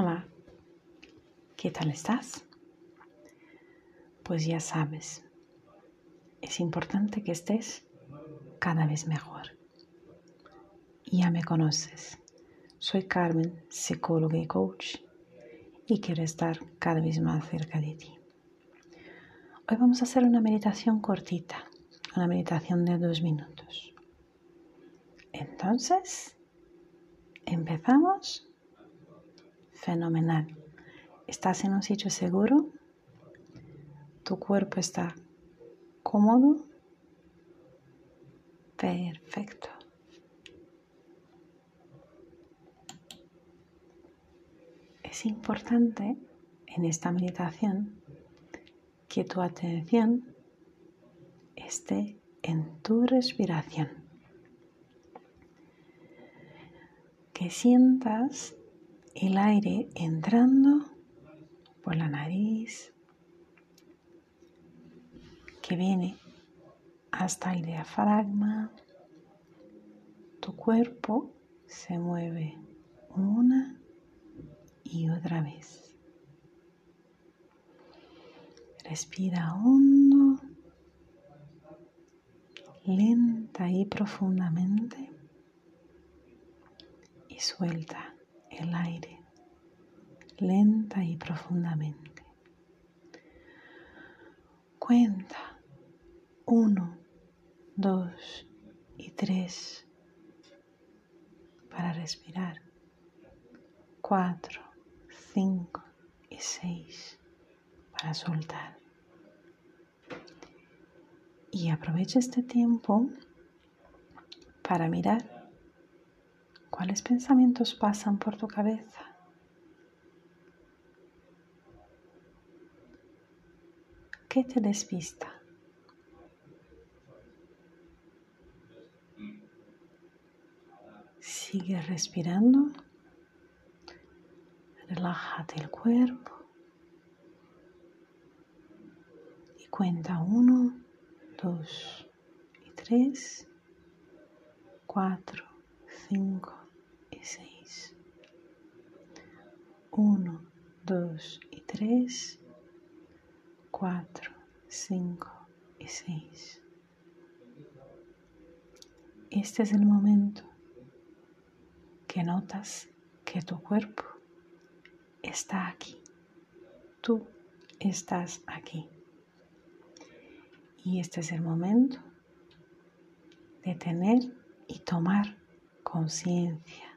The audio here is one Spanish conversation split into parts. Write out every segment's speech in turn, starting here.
Hola, ¿qué tal estás? Pues ya sabes, es importante que estés cada vez mejor. Ya me conoces, soy Carmen, psicóloga y coach, y quiero estar cada vez más cerca de ti. Hoy vamos a hacer una meditación cortita, una meditación de dos minutos. Entonces, ¿empezamos? Fenomenal. ¿Estás en un sitio seguro? ¿Tu cuerpo está cómodo? Perfecto. Es importante en esta meditación que tu atención esté en tu respiración. Que sientas el aire entrando por la nariz, que viene hasta el diafragma. Tu cuerpo se mueve una y otra vez. Respira hondo, lenta y profundamente y suelta el aire lenta y profundamente. Cuenta uno, dos y tres para respirar. Cuatro, cinco y seis para soltar. Y aprovecha este tiempo para mirar ¿Cuáles pensamientos pasan por tu cabeza? ¿Qué te despista? Sigue respirando. Relájate el cuerpo. Y cuenta uno, dos y tres, cuatro, cinco, 6. 1, 2 y 3, 4, 5 y 6. Este es el momento que notas que tu cuerpo está aquí. Tú estás aquí. Y este es el momento de tener y tomar conciencia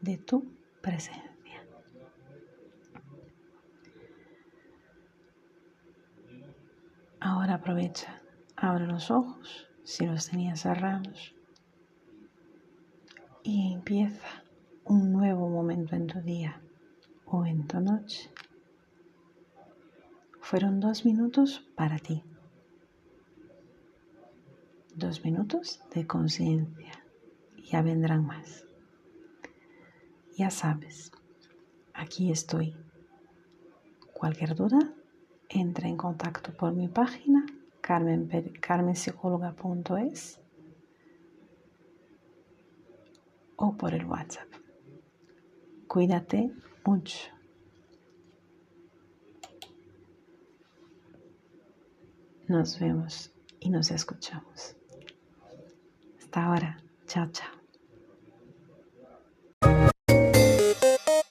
de tu presencia. Ahora aprovecha, abre los ojos si los tenías cerrados y empieza un nuevo momento en tu día o en tu noche. Fueron dos minutos para ti. Dos minutos de conciencia. Ya vendrán más. Ya sabes, aquí estoy. Cualquier duda, entra en contacto por mi página carmenpsicóloga.es o por el WhatsApp. Cuídate mucho. Nos vemos y nos escuchamos. Hasta ahora. Chao, chao.